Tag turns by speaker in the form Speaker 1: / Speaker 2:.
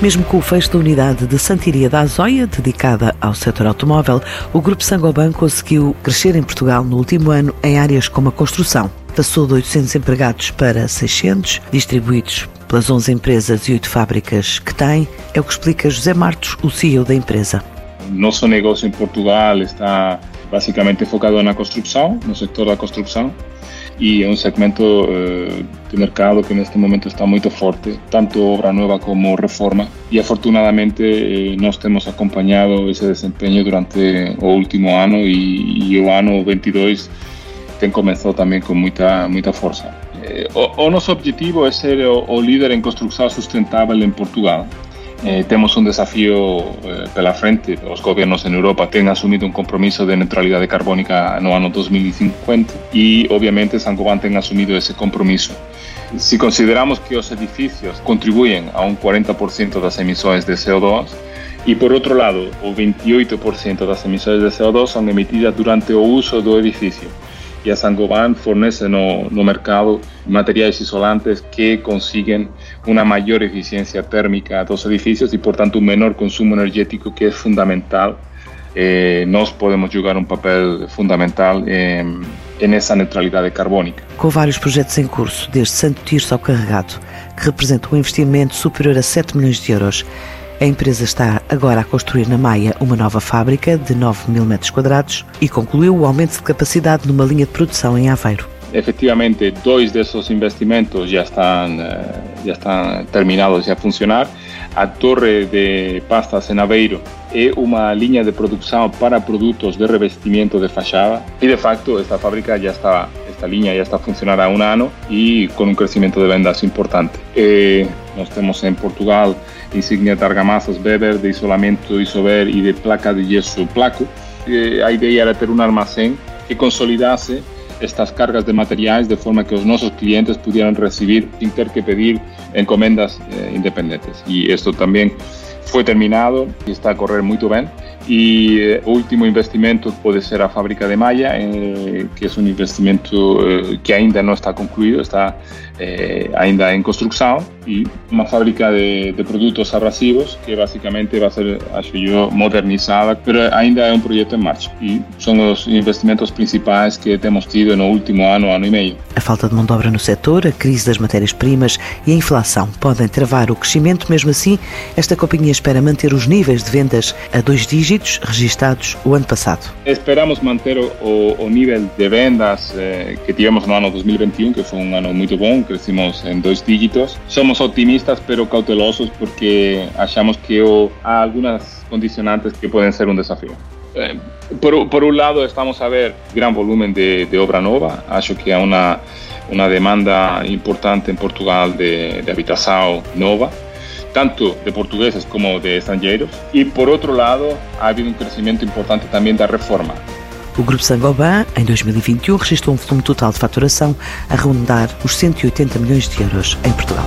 Speaker 1: Mesmo com o fecho da unidade de Santiria da Azóia, dedicada ao setor automóvel, o Grupo Sangoban conseguiu crescer em Portugal no último ano em áreas como a construção. Passou de 800 empregados para 600, distribuídos pelas 11 empresas e 8 fábricas que tem, é o que explica José Martos, o CEO da empresa.
Speaker 2: Nosso negócio em Portugal está basicamente focado na construção, no setor da construção, e é um segmento uh, de mercado que neste momento está muito forte, tanto obra nova como reforma. E afortunadamente eh, nós temos acompanhado esse desempenho durante o último ano e, e o ano 22 tem começado também com muita muita. Eh, o, o, nosso objetivo é ser o, o líder em construção sustentável em Portugal. Eh, temos un desafío eh, pela frente. Os gobernos en Europa ten asumido un compromiso de neutralidade carbónica no ano 2050 e, obviamente, Sangoban ten asumido ese compromiso. Si consideramos que os edificios contribuyen a un 40% das emisións de CO2, e por outro lado, o 28% das emisións de CO2 son emitidas durante o uso do edificio e a Sangoban fornece no, no mercado materiais isolantes que consiguen una mayor eficiencia térmica dos edificios y por tanto un menor consumo energético que es fundamental. Eh, nós podemos jogar um papel fundamental em, nessa neutralidade carbónica.
Speaker 1: Com vários projetos em curso, desde Santo Tirso ao Carregado, que representa um investimento superior a 7 milhões de euros, a empresa está agora a construir na Maia uma nova fábrica de 9 mil metros quadrados e concluiu o aumento de capacidade numa linha de produção em Aveiro.
Speaker 2: Efectivamente, dois desses investimentos já estão, já estão terminados a funcionar. A torre de pastas em Aveiro é uma linha de produção para produtos de revestimento de fachada e, de facto, esta fábrica já está, esta linha já está a funcionar há um ano e com um crescimento de vendas importante. E nós temos em Portugal insignia de argamassas Weber, de isolamento Isover e de placa de gesso Placo. A ideia era ter um armazém que consolidasse estas cargas de materiais de forma que os nossos clientes pudieran recibir sin ter que pedir encomendas eh, independentes. E isto também foi terminado e está a correr muito bem. E eh, último investimento pode ser a fábrica de Maia, eh, que é um investimento eh, que ainda não está concluído, está ainda em construção, e uma fábrica de, de, produtos abrasivos que basicamente vai ser, acho eu, modernizada, mas ainda é um projeto em marcha. E são os investimentos principais que temos tido no último ano, ano e meio.
Speaker 1: A falta de mão de obra no setor, a crise das matérias-primas e a inflação podem travar o crescimento. Mesmo assim, esta companhia espera manter os níveis de vendas a dois dígitos registados o ano passado.
Speaker 2: Esperamos manter o, o nível de vendas eh, que tivemos no ano 2021, que foi um ano muito bom, crecimos em dois dígitos. Somos optimistas, pero cautelosos porque achamos que o, há algumas condicionantes que podem ser um desafio. Eh, por, por, un lado, estamos a ver gran volumen de, de obra nova. Acho que há uma, uma demanda importante em Portugal de, de habitação nova tanto de portugueses como de estrangeiros. E, por outro lado, ha havido um crescimento importante também da reforma.
Speaker 1: O Grupo Sangoban, em 2021, registrou um volume total de faturação a rondar os 180 milhões de euros em Portugal.